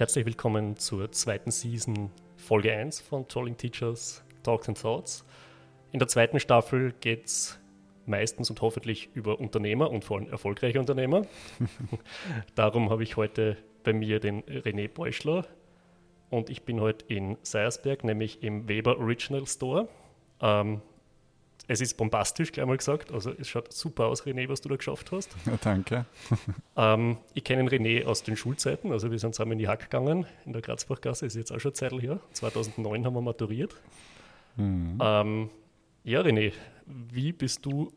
Herzlich willkommen zur zweiten Season, Folge 1 von Trolling Teachers Talks and Thoughts. In der zweiten Staffel geht es meistens und hoffentlich über Unternehmer und vor allem erfolgreiche Unternehmer. Darum habe ich heute bei mir den René Beuschler und ich bin heute in Seiersberg, nämlich im Weber Original Store. Ähm, es ist bombastisch, gleich mal gesagt. Also es schaut super aus, René, was du da geschafft hast. Ja, danke. Ähm, ich kenne René aus den Schulzeiten. Also wir sind zusammen in die Hack gegangen, in der Grazbachgasse. Ist jetzt auch schon Zeit her. 2009 haben wir maturiert. Mhm. Ähm, ja, René, wie bist du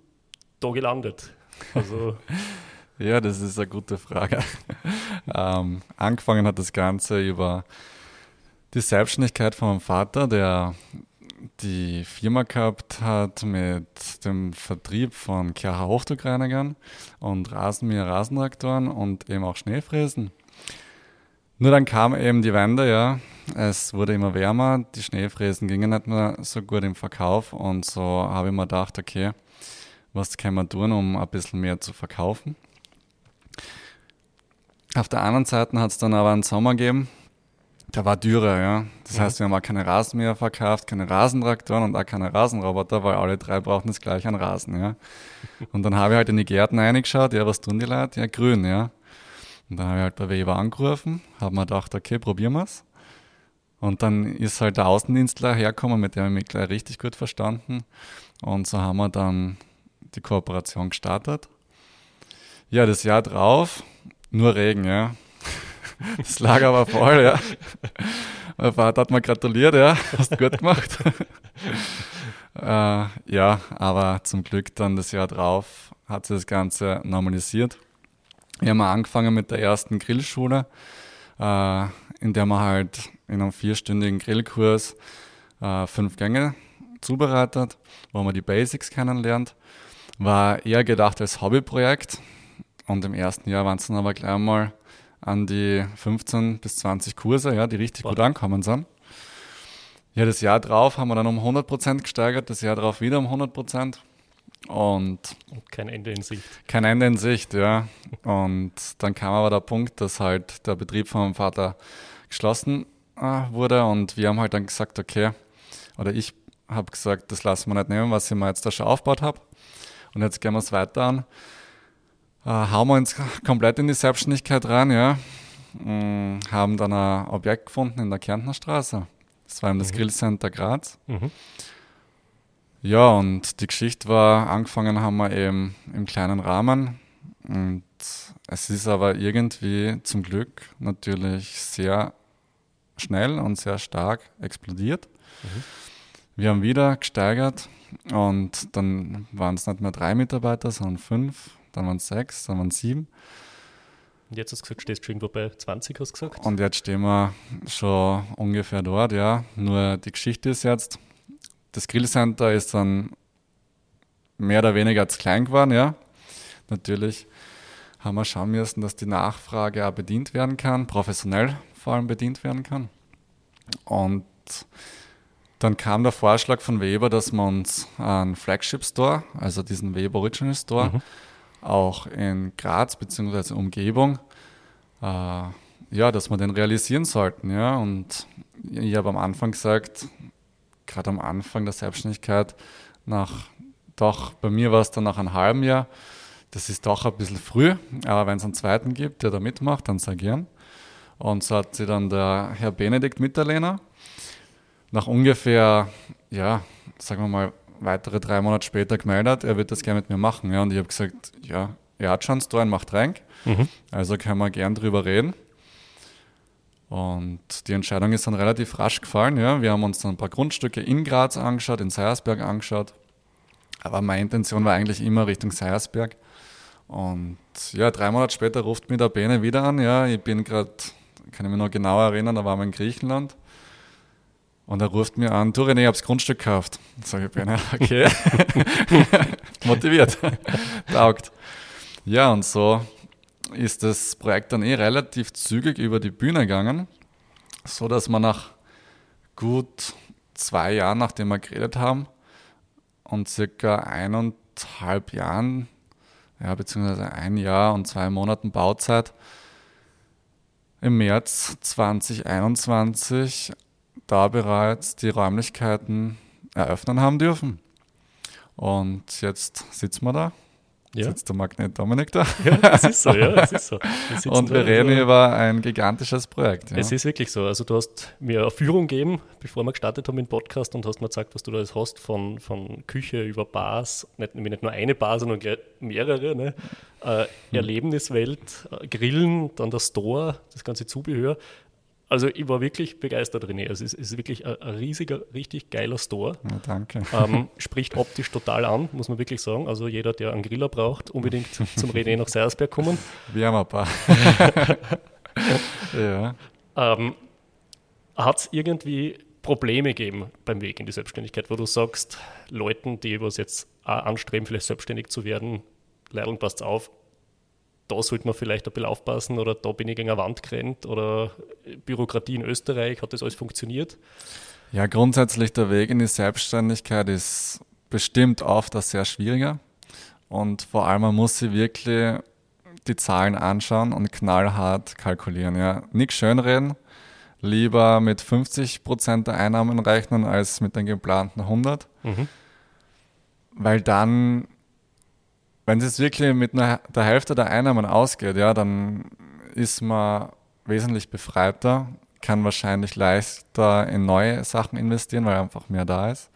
da gelandet? Also ja, das ist eine gute Frage. ähm, angefangen hat das Ganze über die Selbstständigkeit von meinem Vater, der die Firma gehabt hat mit dem Vertrieb von KH Hochdruckreinigern und Rasenmäher, Rasentraktoren und eben auch Schneefräsen. Nur dann kam eben die Wende, ja. Es wurde immer wärmer, die Schneefräsen gingen nicht mehr so gut im Verkauf und so habe ich mir gedacht, okay, was kann man tun, um ein bisschen mehr zu verkaufen. Auf der anderen Seite hat es dann aber einen Sommer gegeben, da war Dürre, ja. Das heißt, wir haben auch keine Rasenmäher verkauft, keine Rasentraktoren und auch keine Rasenroboter, weil alle drei brauchen das gleich an Rasen, ja. Und dann habe ich halt in die Gärten reingeschaut, ja, was tun die Leute? Ja, grün, ja. Und dann habe ich halt bei Weber angerufen, habe mir gedacht, okay, probieren wir es. Und dann ist halt der Außendienstler hergekommen, mit dem ich mich gleich richtig gut verstanden. Und so haben wir dann die Kooperation gestartet. Ja, das Jahr drauf, nur Regen, ja. Das Lager war voll, ja. Mein Vater hat mir gratuliert, ja. Hast gut gemacht. äh, ja, aber zum Glück dann das Jahr drauf hat sich das Ganze normalisiert. Wir haben angefangen mit der ersten Grillschule, äh, in der man halt in einem vierstündigen Grillkurs äh, fünf Gänge zubereitet, wo man die Basics kennenlernt. War eher gedacht als Hobbyprojekt. Und im ersten Jahr waren es dann aber gleich mal an die 15 bis 20 Kurse, ja, die richtig Boah. gut ankommen sind. Ja, das Jahr drauf haben wir dann um 100 Prozent gesteigert, das Jahr drauf wieder um 100 Prozent. Und, und kein Ende in Sicht. Kein Ende in Sicht, ja. Und dann kam aber der Punkt, dass halt der Betrieb von meinem Vater geschlossen äh, wurde und wir haben halt dann gesagt, okay, oder ich habe gesagt, das lassen wir nicht nehmen, was ich mir jetzt da schon aufgebaut habe. Und jetzt gehen wir es weiter an äh, hauen wir uns komplett in die Selbstständigkeit rein, ja. Mhm, haben dann ein Objekt gefunden in der Kärntner Straße. Das war eben das mhm. Grillcenter Graz. Mhm. Ja, und die Geschichte war, angefangen haben wir eben im kleinen Rahmen. Und es ist aber irgendwie zum Glück natürlich sehr schnell und sehr stark explodiert. Mhm. Wir haben wieder gesteigert und dann waren es nicht mehr drei Mitarbeiter, sondern fünf dann waren es sechs, dann waren es sieben. Und jetzt hast du gesagt, stehst du irgendwo bei 20, hast du gesagt? Und jetzt stehen wir schon ungefähr dort, ja. Nur die Geschichte ist jetzt, das Grillcenter ist dann mehr oder weniger zu klein geworden, ja. Natürlich haben wir schauen müssen, dass die Nachfrage auch bedient werden kann, professionell vor allem bedient werden kann. Und dann kam der Vorschlag von Weber, dass wir uns einen Flagship Store, also diesen Weber Original Store, mhm auch in Graz bzw. Umgebung, äh, ja, dass wir den realisieren sollten. Ja? Und ich habe am Anfang gesagt, gerade am Anfang der Selbstständigkeit, nach doch, bei mir war es dann nach einem halben Jahr, das ist doch ein bisschen früh, aber wenn es einen zweiten gibt, der da mitmacht, dann sehr gern. Und so hat sie dann der Herr Benedikt Mitterlehner nach ungefähr, ja, sagen wir mal, weitere drei Monate später gemeldet, er wird das gerne mit mir machen. Ja, und ich habe gesagt, ja, er hat schon einen Store und macht rein. Mhm. Also können wir gern drüber reden. Und die Entscheidung ist dann relativ rasch gefallen. Ja. Wir haben uns dann ein paar Grundstücke in Graz angeschaut, in Seiersberg angeschaut. Aber meine Intention war eigentlich immer Richtung Seiersberg. Und ja, drei Monate später ruft mir der Bene wieder an. Ja, ich bin gerade, kann ich mich noch genauer erinnern, da waren wir in Griechenland. Und er ruft mir an, du René, ich habe das Grundstück gekauft. Sag ich, Bene, okay. Motiviert. Taugt. Ja, und so ist das Projekt dann eh relativ zügig über die Bühne gegangen, so dass wir nach gut zwei Jahren, nachdem wir geredet haben, und circa eineinhalb Jahren, ja, beziehungsweise ein Jahr und zwei Monaten Bauzeit, im März 2021 da bereits die Räumlichkeiten eröffnen haben dürfen. Und jetzt sitzen wir da ja. sitzt der Magnet Dominik da. Ja, das ist so, ja, das ist so. Wir und wir reden also, über ein gigantisches Projekt. Ja. Es ist wirklich so. Also du hast mir eine Führung gegeben, bevor wir gestartet haben im Podcast und hast mir gesagt, was du da alles hast, von, von Küche über Bars, nicht, nicht nur eine Bar, sondern mehrere, ne? Äh, hm. Erlebniswelt, äh, Grillen, dann der Store, das ganze Zubehör. Also ich war wirklich begeistert, René. Also es ist wirklich ein, ein riesiger, richtig geiler Store. Ja, danke. Ähm, spricht optisch total an, muss man wirklich sagen. Also jeder, der einen Griller braucht, unbedingt zum René nach Seiersberg kommen. Wir haben ein paar. ja. Ähm, Hat es irgendwie Probleme gegeben beim Weg in die Selbstständigkeit, wo du sagst, Leuten, die was jetzt auch anstreben, vielleicht selbstständig zu werden, Leideln passt auf, da sollte man vielleicht ein bisschen aufpassen oder da bin ich gegen eine Wand gerannt oder Bürokratie in Österreich, hat das alles funktioniert? Ja, grundsätzlich der Weg in die Selbstständigkeit ist bestimmt oft ein sehr schwieriger und vor allem man muss sich wirklich die Zahlen anschauen und knallhart kalkulieren. Ja. Nicht schönreden, lieber mit 50 Prozent der Einnahmen rechnen als mit den geplanten 100, mhm. weil dann wenn es wirklich mit einer, der Hälfte der Einnahmen ausgeht, ja, dann ist man wesentlich befreiter, kann wahrscheinlich leichter in neue Sachen investieren, weil einfach mehr da ist.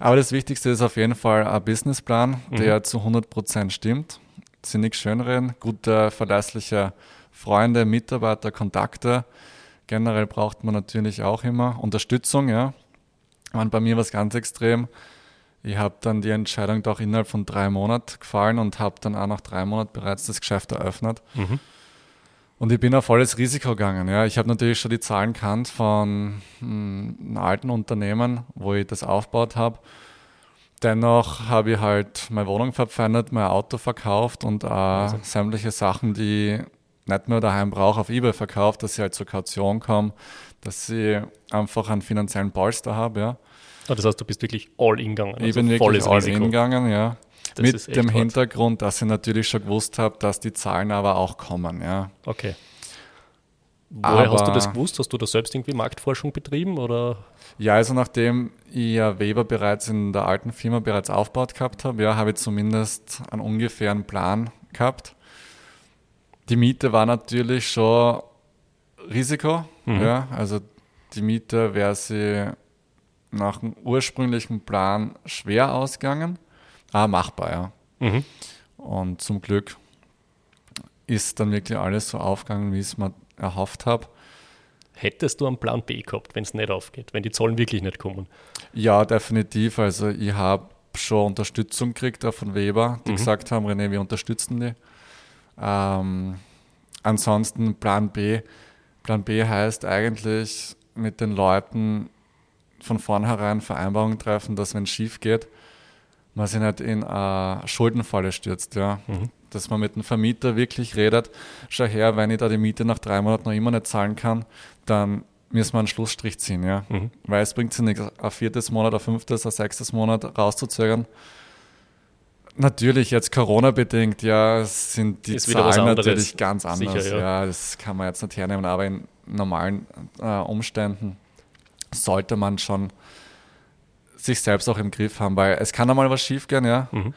Aber das Wichtigste ist auf jeden Fall ein Businessplan, mhm. der zu 100% stimmt. Sie nichts schönreden, gute, verlässliche Freunde, Mitarbeiter, Kontakte. Generell braucht man natürlich auch immer Unterstützung. Ja. Und bei mir war es ganz extrem ich habe dann die Entscheidung doch innerhalb von drei Monaten gefallen und habe dann auch nach drei Monaten bereits das Geschäft eröffnet. Mhm. Und ich bin auf volles Risiko gegangen. Ja. Ich habe natürlich schon die Zahlen kannt von hm, einem alten Unternehmen, wo ich das aufgebaut habe. Dennoch habe ich halt meine Wohnung verpfändet, mein Auto verkauft und äh, also. sämtliche Sachen, die ich nicht mehr daheim brauche, auf Ebay verkauft, dass ich halt zur Kaution komme, dass ich einfach einen finanziellen Polster habe. Ja. Oh, das heißt, du bist wirklich all in gegangen. Also ich bin wirklich all in gegangen, ja. Das Mit dem hart. Hintergrund, dass ich natürlich schon gewusst habe, dass die Zahlen aber auch kommen, ja. Okay. Woher aber, hast du das gewusst? Hast du da selbst irgendwie Marktforschung betrieben oder? Ja, also nachdem ich ja Weber bereits in der alten Firma bereits aufgebaut gehabt habe, ja, habe ich zumindest einen ungefähren Plan gehabt. Die Miete war natürlich schon Risiko, mhm. ja, also die Miete wäre sie nach dem ursprünglichen Plan schwer ausgegangen, aber machbar, ja. Mhm. Und zum Glück ist dann wirklich alles so aufgegangen, wie ich es mir erhofft habe. Hättest du einen Plan B gehabt, wenn es nicht aufgeht, wenn die Zahlen wirklich nicht kommen? Ja, definitiv. Also ich habe schon Unterstützung gekriegt von Weber, die mhm. gesagt haben, René, wir unterstützen die. Ähm, ansonsten Plan B. Plan B heißt eigentlich mit den Leuten von vornherein Vereinbarungen treffen, dass wenn es schief geht, man sich nicht in eine Schuldenfalle stürzt, ja. Mhm. Dass man mit dem Vermieter wirklich redet, schau her, wenn ich da die Miete nach drei Monaten noch immer nicht zahlen kann, dann müssen wir einen Schlussstrich ziehen, ja. Mhm. Weil es bringt sich nichts, ein viertes Monat, ein fünftes, ein sechstes Monat rauszuzögern. Natürlich, jetzt Corona-bedingt, ja, sind die Ist Zahlen natürlich ganz anders. Sicher, ja. ja. das kann man jetzt nicht hernehmen, aber in normalen äh, Umständen sollte man schon sich selbst auch im Griff haben, weil es kann einmal was schiefgehen, ja. Mhm.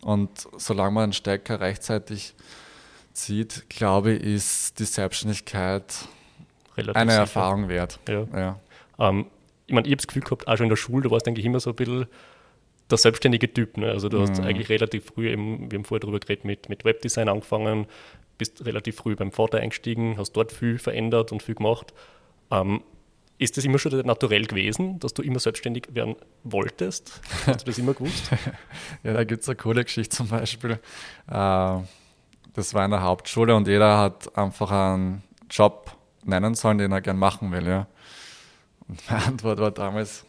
Und solange man den Stecker rechtzeitig zieht, glaube ich, ist die Selbstständigkeit Relativ eine sicher. Erfahrung wert. Ja. ja. Ähm, ich meine, ich habe das Gefühl gehabt, auch schon in der Schule, du warst eigentlich immer so ein bisschen der selbstständige Typ. Ne? Also du mhm. hast eigentlich relativ früh, eben, wir haben vorher darüber geredet, mit, mit Webdesign angefangen, bist relativ früh beim Vater eingestiegen, hast dort viel verändert und viel gemacht. Ähm, ist das immer schon naturell gewesen, dass du immer selbstständig werden wolltest? Hast du das immer gewusst? ja, da gibt es eine coole Geschichte zum Beispiel. Äh, das war in der Hauptschule und jeder hat einfach einen Job nennen sollen, den er gern machen will. Ja. Und meine Antwort war damals,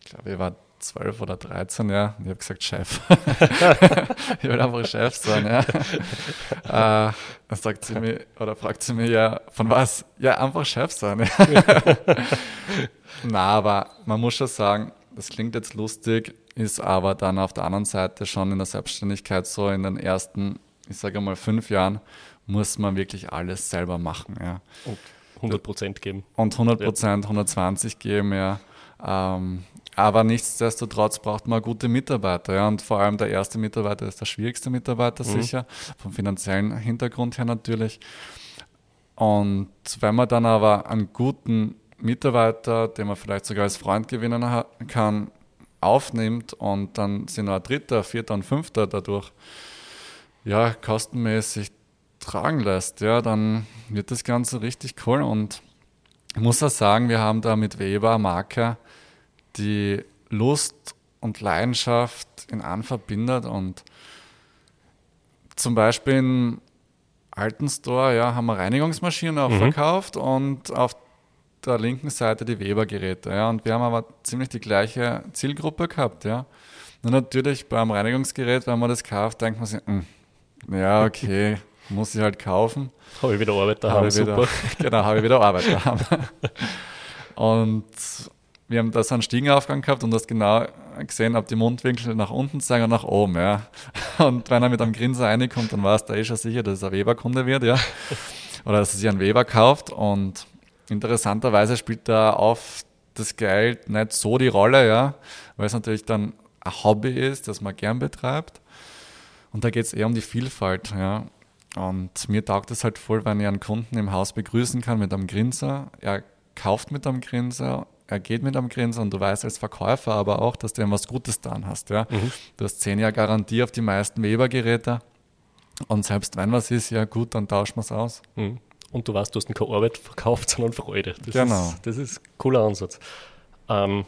ich glaube, ich war 12 oder 13, ja. Und ich habe gesagt, Chef. ich will einfach Chef sein, ja. äh, dann sagt sie mir, oder fragt sie mir, ja, von was? Ja, einfach Chef sein, ja. Na, aber man muss schon sagen, das klingt jetzt lustig, ist aber dann auf der anderen Seite schon in der Selbstständigkeit so in den ersten, ich sage mal, fünf Jahren, muss man wirklich alles selber machen. Ja. Und 100 Prozent geben. Und 100 Prozent, 120 geben, ja. Ähm, aber nichtsdestotrotz braucht man gute Mitarbeiter. Ja. Und vor allem der erste Mitarbeiter ist der schwierigste Mitarbeiter mhm. sicher, vom finanziellen Hintergrund her natürlich. Und wenn man dann aber einen guten Mitarbeiter, den man vielleicht sogar als Freund gewinnen kann, aufnimmt und dann sind noch ein dritter, vierter und fünfter dadurch ja, kostenmäßig tragen lässt, ja, dann wird das Ganze richtig cool. Und ich muss auch sagen, wir haben da mit Weber eine Marke, die Lust und Leidenschaft in an verbindet. Und zum Beispiel im alten Store ja, haben wir Reinigungsmaschinen auch mhm. verkauft und auf der linken Seite die Weber-Geräte. Ja. Und wir haben aber ziemlich die gleiche Zielgruppe gehabt. Ja. Nur natürlich beim Reinigungsgerät, wenn man das kauft, denkt man sich, mh, hm, ja, okay, muss ich halt kaufen. Habe ich wieder Arbeit daheim, super. Wieder, genau, habe ich wieder Arbeit daheim. und wir haben da so einen Stiegenaufgang gehabt und hast genau gesehen, ob die Mundwinkel nach unten zeigen und nach oben, ja. Und wenn er mit einem Grinser reinkommt, dann war es da eh schon sicher, dass es ein Weber-Kunde wird, ja. Oder dass er sich einen Weber kauft und interessanterweise spielt da auf das Geld nicht so die Rolle, ja, weil es natürlich dann ein Hobby ist, das man gern betreibt. Und da geht es eher um die Vielfalt, ja. Und mir taugt es halt voll, wenn ich einen Kunden im Haus begrüßen kann mit einem Grinser. Er kauft mit einem Grinser, er geht mit einem Grinser und du weißt als Verkäufer aber auch, dass du ihm was Gutes getan hast. Ja? Mhm. Du hast zehn Jahre Garantie auf die meisten Weber-Geräte. Und selbst wenn was ist, ja gut, dann tauschen wir es aus. Mhm und du weißt, du hast keine Arbeit verkauft, sondern Freude. Das genau. Ist, das ist ein cooler Ansatz. Ähm,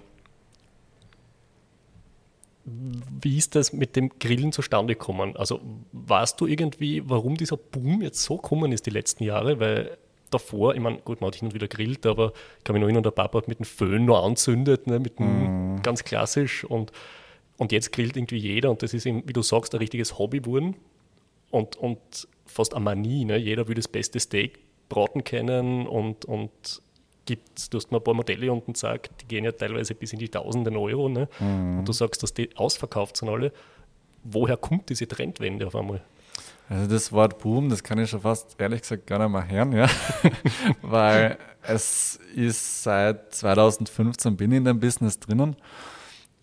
wie ist das mit dem Grillen zustande gekommen? Also weißt du irgendwie, warum dieser Boom jetzt so gekommen ist die letzten Jahre? Weil davor, ich meine, gut, man hat hin und wieder grillt, aber ich kann mich noch erinnern, der Papa hat mit dem Föhn noch anzündet, ne, mit dem, mm. ganz klassisch und, und jetzt grillt irgendwie jeder und das ist, eben, wie du sagst, ein richtiges Hobby geworden und, und fast eine Manie. Ne? Jeder will das beste Steak Braten kennen und, und gibt, du hast mir ein paar Modelle unten gesagt, die gehen ja teilweise bis in die Tausenden Euro. Ne? Mhm. Und du sagst, dass die ausverkauft sind alle. Woher kommt diese Trendwende auf einmal? Also das Wort Boom, das kann ich schon fast ehrlich gesagt gar nicht mehr hören, ja. Weil es ist seit 2015 bin ich in dem Business drinnen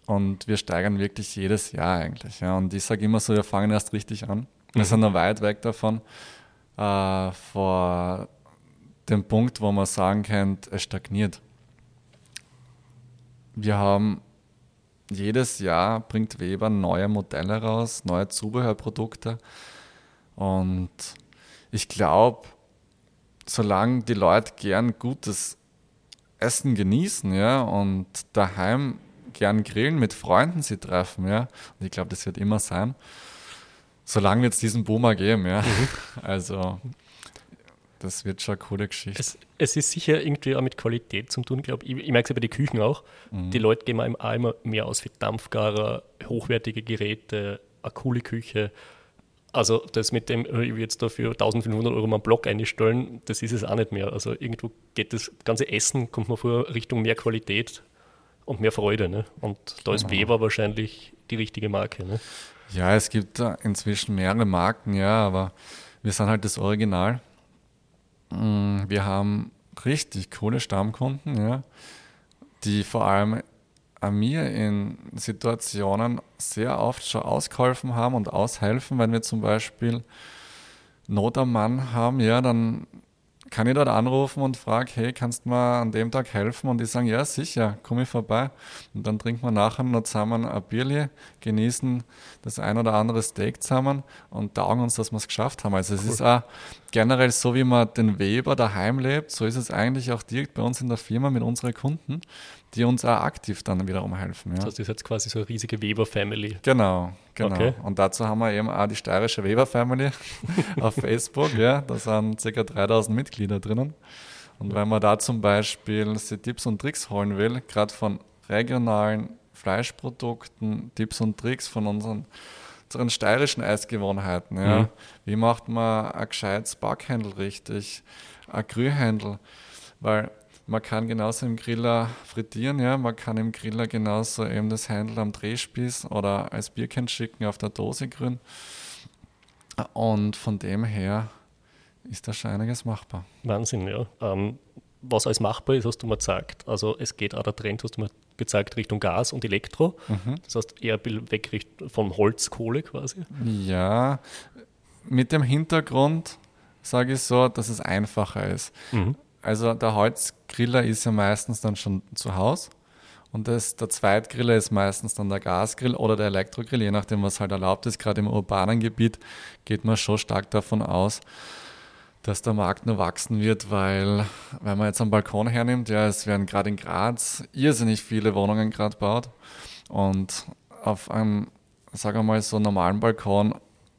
und wir steigern wirklich jedes Jahr eigentlich. Ja. Und ich sage immer so, wir fangen erst richtig an. Wir sind noch weit weg davon. Äh, vor dem Punkt, wo man sagen könnte, es stagniert. Wir haben jedes Jahr bringt Weber neue Modelle raus, neue Zubehörprodukte. Und ich glaube, solange die Leute gern gutes Essen genießen, ja, und daheim gern grillen, mit Freunden sie treffen, ja, und ich glaube, das wird immer sein, solange wird es diesen Boomer geben, ja. Mhm. Also das wird schon eine coole Geschichte. Es, es, ist sicher irgendwie auch mit Qualität zu tun, glaube ich. Ich, merke es ja bei den Küchen auch. Mhm. Die Leute gehen auch immer mehr aus für Dampfgarer, hochwertige Geräte, eine coole Küche. Also das mit dem, äh, ich will jetzt dafür 1500 Euro mal einen Block einstellen, das ist es auch nicht mehr. Also irgendwo geht das ganze Essen, kommt man vor Richtung mehr Qualität und mehr Freude. Ne? Und da ist genau. Weber wahrscheinlich die richtige Marke. Ne? Ja, es gibt inzwischen mehrere Marken, ja, aber wir sind halt das Original. Mm, wir haben richtig coole Stammkunden, ja, die vor allem mir in Situationen sehr oft schon ausgeholfen haben und aushelfen, wenn wir zum Beispiel Not am Mann haben, ja, dann kann ich dort anrufen und frage, hey, kannst du mir an dem Tag helfen? Und die sagen, ja, sicher, komme ich vorbei. Und dann trinken wir nachher noch zusammen ein Bierli, genießen das ein oder andere Steak zusammen und taugen uns, dass wir es geschafft haben. Also cool. es ist auch generell so, wie man den Weber daheim lebt, so ist es eigentlich auch direkt bei uns in der Firma mit unseren Kunden die uns auch aktiv dann wiederum helfen. Ja. Das heißt, ist jetzt quasi so eine riesige Weber-Family. Genau, genau. Okay. Und dazu haben wir eben auch die steirische Weber-Family auf Facebook. Ja. Da sind ca. 3000 Mitglieder drinnen. Und wenn man da zum Beispiel sich Tipps und Tricks holen will, gerade von regionalen Fleischprodukten, Tipps und Tricks von unseren, unseren steirischen Eisgewohnheiten. Ja. Mhm. Wie macht man ein gescheites Backhändel richtig, ein Grühhändel? Weil man kann genauso im Griller frittieren, ja, man kann im Griller genauso eben das Händel am Drehspieß oder als Bierchen schicken auf der Dose grün. Und von dem her ist da schon einiges machbar. Wahnsinn, ja. Ähm, was alles machbar ist, hast du mir gesagt. Also es geht auch der Trend, hast du mir gezeigt, Richtung Gas und Elektro. Mhm. Das heißt eher weg vom Holz, Kohle quasi. Ja, mit dem Hintergrund sage ich so, dass es einfacher ist. Mhm. Also der Holzgriller ist ja meistens dann schon zu Hause. Und das, der Zweitgriller ist meistens dann der Gasgrill oder der Elektrogrill, je nachdem, was halt erlaubt ist. Gerade im urbanen Gebiet geht man schon stark davon aus, dass der Markt nur wachsen wird, weil, wenn man jetzt einen Balkon hernimmt, ja, es werden gerade in Graz irrsinnig viele Wohnungen gerade baut. Und auf einem, sagen wir mal, so normalen Balkon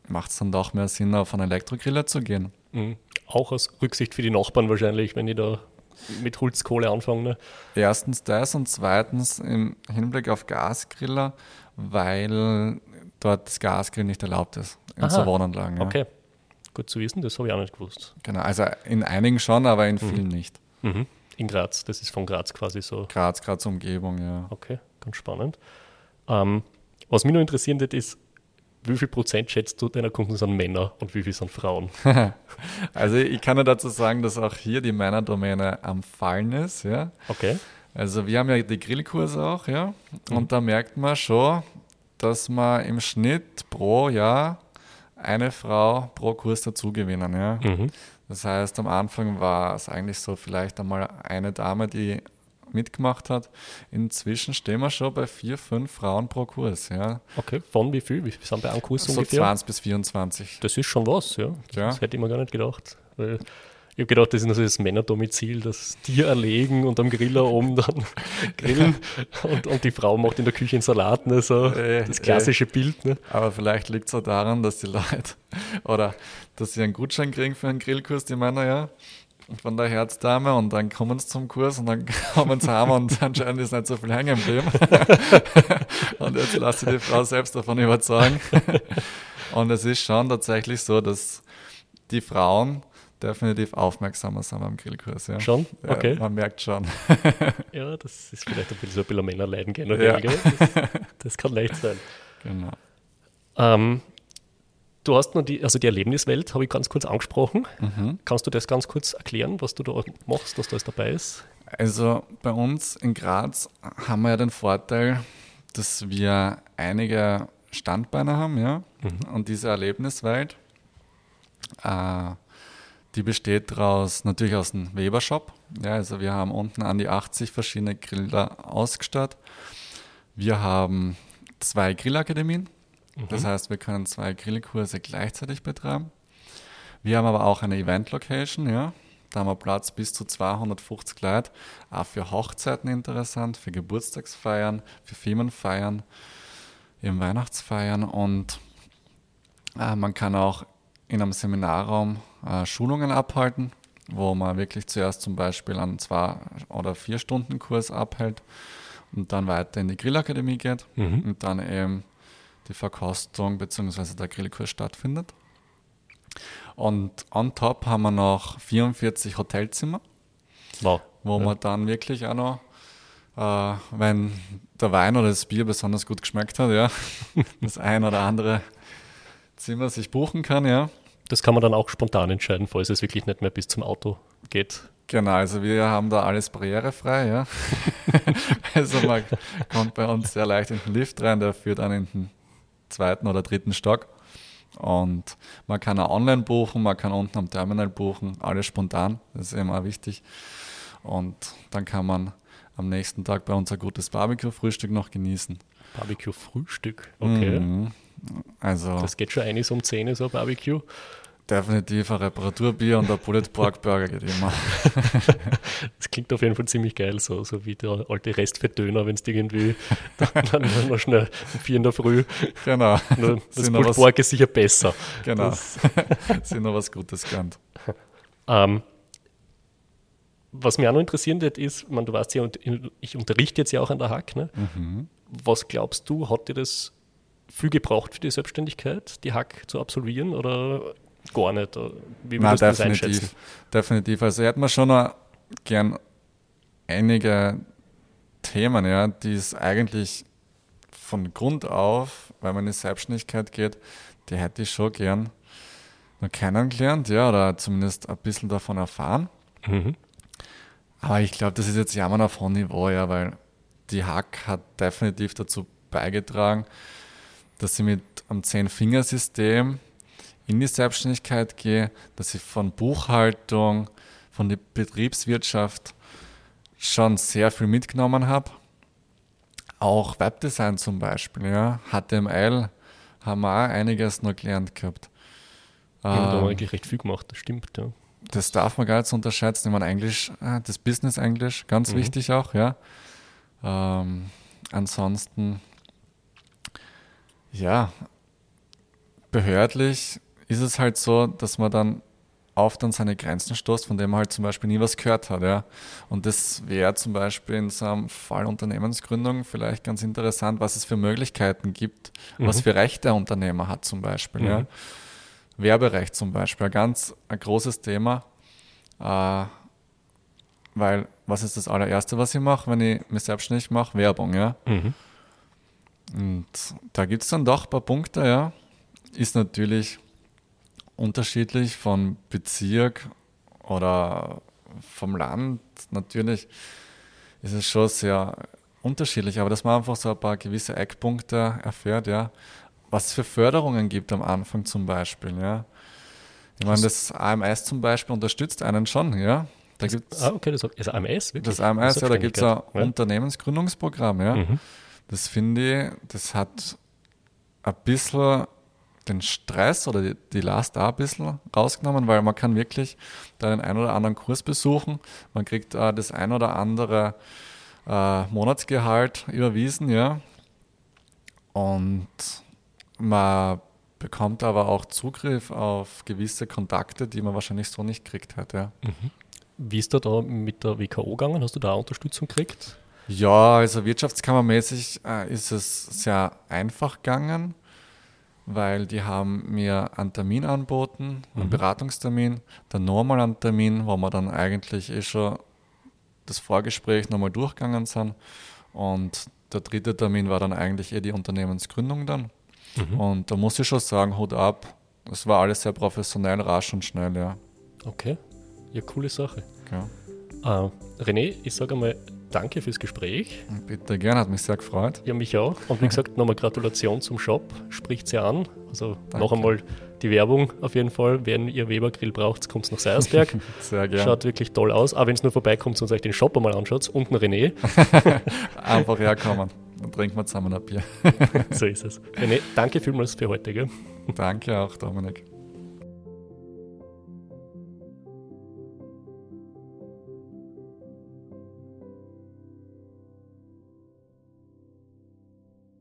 macht es dann doch mehr Sinn, auf einen Elektrogriller zu gehen. Mhm. Auch aus Rücksicht für die Nachbarn wahrscheinlich, wenn die da mit Holzkohle anfangen. Ne? Erstens das und zweitens im Hinblick auf Gasgriller, weil dort das Gasgrill nicht erlaubt ist in Aha. so Wohnanlagen. Ja. Okay, gut zu wissen, das habe ich auch nicht gewusst. Genau, also in einigen schon, aber in vielen mhm. nicht. Mhm. In Graz, das ist von Graz quasi so. Graz, Graz Umgebung, ja. Okay, ganz spannend. Ähm, was mich noch interessieren wird, ist, wie viel Prozent schätzt du deiner Kunden sind Männer und wie viel sind Frauen? also ich kann nur dazu sagen, dass auch hier die Männerdomäne am Fallen ist, ja. Okay. Also wir haben ja die Grillkurse auch, ja. Mhm. Und da merkt man schon, dass man im Schnitt pro Jahr eine Frau pro Kurs dazugewinnen, ja. Mhm. Das heißt, am Anfang war es eigentlich so vielleicht einmal eine Dame, die mitgemacht hat. Inzwischen stehen wir schon bei vier, fünf Frauen pro Kurs. Ja. Okay, von wie viel? Viel sind bei einem Kurs so ungefähr? 20 bis 24. Das ist schon was, ja. ja. Das hätte ich mir gar nicht gedacht. Weil ich habe gedacht, das ist also das Männerdomizil, das Tier erlegen und am Griller oben dann grillen und, und die Frau macht in der Küche einen Salat, ne, so äh, das klassische äh, Bild. Ne. Aber vielleicht liegt es auch daran, dass die Leute oder dass sie einen Gutschein kriegen für einen Grillkurs, die Männer ja von der Herzdame und dann kommen sie zum Kurs und dann kommen sie heim und anscheinend ist nicht so viel hängen geblieben. und jetzt lasse ich die Frau selbst davon überzeugen. und es ist schon tatsächlich so, dass die Frauen definitiv aufmerksamer sind beim Grillkurs. Ja. Schon? Okay. Ja, man merkt schon. ja, das ist vielleicht ein bisschen so ein bisschen Männerleiden generell. Ja. Das, das, kann leicht sein. Genau. Ähm, Du hast noch die, also die Erlebniswelt, habe ich ganz kurz angesprochen. Mhm. Kannst du das ganz kurz erklären, was du da machst, was da alles dabei ist? Also bei uns in Graz haben wir ja den Vorteil, dass wir einige Standbeine haben, ja. Mhm. Und diese Erlebniswelt, äh, die besteht daraus natürlich aus dem Weber-Shop. Ja, also wir haben unten an die 80 verschiedene Griller ausgestattet. Wir haben zwei Grillakademien Mhm. Das heißt, wir können zwei Grillkurse gleichzeitig betreiben. Wir haben aber auch eine Event-Location, ja. Da haben wir Platz bis zu 250 Leute. Auch für Hochzeiten interessant, für Geburtstagsfeiern, für Firmenfeiern, eben Weihnachtsfeiern. Und äh, man kann auch in einem Seminarraum äh, Schulungen abhalten, wo man wirklich zuerst zum Beispiel einen zwei- oder vier Stunden Kurs abhält und dann weiter in die Grillakademie geht mhm. und dann eben die Verkostung bzw. der Grillkurs stattfindet. Und on top haben wir noch 44 Hotelzimmer, wow. wo ja. man dann wirklich auch noch, äh, wenn der Wein oder das Bier besonders gut geschmeckt hat, ja, das ein oder andere Zimmer sich buchen kann, ja. Das kann man dann auch spontan entscheiden, falls es wirklich nicht mehr bis zum Auto geht. Genau, also wir haben da alles barrierefrei, ja. also man kommt bei uns sehr leicht in den Lift rein, der führt dann in den zweiten oder dritten Stock. Und man kann auch online buchen, man kann unten am Terminal buchen, alles spontan, das ist immer wichtig. Und dann kann man am nächsten Tag bei uns ein gutes Barbecue-Frühstück noch genießen. Barbecue-Frühstück, okay. Mhm. Also, das geht schon einiges um 10 so Barbecue. Definitiv ein Reparaturbier und ein Bullet Pork Burger geht immer. das klingt auf jeden Fall ziemlich geil, so, so wie der alte Restfettdöner, wenn es irgendwie dann, dann noch schnell um vier in der Früh. Genau. Nur, das Bullet Pork ist sicher besser. Genau. Das sind noch was Gutes gelernt. Ähm, was mich auch noch interessieren wird, ist, man, du weißt ja, ich unterrichte jetzt ja auch an der Hack. Ne? Mhm. Was glaubst du, hat dir das viel gebraucht für die Selbstständigkeit, die Hack zu absolvieren? Oder gar nicht. Wie würdest du definitiv, das definitiv. Also ich hätte mir schon noch gern einige Themen, ja, die es eigentlich von Grund auf, weil man in die Selbstständigkeit geht, die hätte ich schon gern nur kennengelernt, ja, oder zumindest ein bisschen davon erfahren. Mhm. Aber ich glaube, das ist jetzt Jammern auf hohem Niveau, ja, weil die Hack hat definitiv dazu beigetragen, dass sie mit einem Zehn-Fingersystem in die Selbstständigkeit gehe, dass ich von Buchhaltung, von der Betriebswirtschaft schon sehr viel mitgenommen habe. Auch Webdesign zum Beispiel, ja. HTML haben wir auch einiges noch gelernt gehabt. Ja, da haben wir ähm, eigentlich recht viel gemacht, das stimmt, ja. Das darf man gar nicht unterschätzen. Ich meine, Englisch, äh, das Business-Englisch, ganz mhm. wichtig auch, ja. Ähm, ansonsten, ja, behördlich ist es halt so, dass man dann oft an seine Grenzen stoßt, von dem man halt zum Beispiel nie was gehört hat. Ja. Und das wäre zum Beispiel in so einem Fall Unternehmensgründung vielleicht ganz interessant, was es für Möglichkeiten gibt, mhm. was für Rechte der Unternehmer hat zum Beispiel. Mhm. Ja. Werberecht zum Beispiel, ein ganz ein großes Thema, äh, weil was ist das allererste, was ich mache, wenn ich mich selbstständig mache? Werbung, ja. Mhm. Und da gibt es dann doch ein paar Punkte, ja. Ist natürlich unterschiedlich von Bezirk oder vom Land. Natürlich ist es schon sehr unterschiedlich, aber dass man einfach so ein paar gewisse Eckpunkte erfährt, ja. Was es für Förderungen gibt am Anfang zum Beispiel, ja. Ich meine, das AMS zum Beispiel unterstützt einen schon, ja. Da gibt's, ah, okay, das ist AMS, wirklich? Das AMS, das ja, da gibt es ein ja. Unternehmensgründungsprogramm, ja. Mhm. Das finde ich, das hat ein bisschen den Stress oder die, die Last auch ein bisschen rausgenommen, weil man kann wirklich da den einen oder anderen Kurs besuchen. Man kriegt äh, das ein oder andere äh, Monatsgehalt überwiesen, ja. Und man bekommt aber auch Zugriff auf gewisse Kontakte, die man wahrscheinlich so nicht kriegt hat, ja. Mhm. Wie ist da da mit der WKO gegangen? Hast du da Unterstützung gekriegt? Ja, also wirtschaftskammermäßig äh, ist es sehr einfach gegangen weil die haben mir einen Termin anboten, einen mhm. Beratungstermin, dann nochmal einen Termin, wo wir dann eigentlich eh schon das Vorgespräch nochmal durchgegangen sind. Und der dritte Termin war dann eigentlich eh die Unternehmensgründung dann. Mhm. Und da muss ich schon sagen, Hut ab. Es war alles sehr professionell, rasch und schnell, ja. Okay. Ja, coole Sache. Ja. Äh, René, ich sage einmal danke fürs Gespräch. Bitte gerne, hat mich sehr gefreut. Ja, mich auch. Und wie gesagt, nochmal Gratulation zum Shop. Spricht sie an. Also danke. noch einmal die Werbung auf jeden Fall. Wenn ihr Weber-Grill braucht, kommt es nach Seiersberg. sehr gerne. Schaut wirklich toll aus. Aber wenn es nur vorbeikommt und euch den Shop einmal anschaut, unten René. Einfach herkommen. Dann trinken wir zusammen ein Bier. so ist es. René, danke vielmals für heute. Gell? Danke auch, Dominik.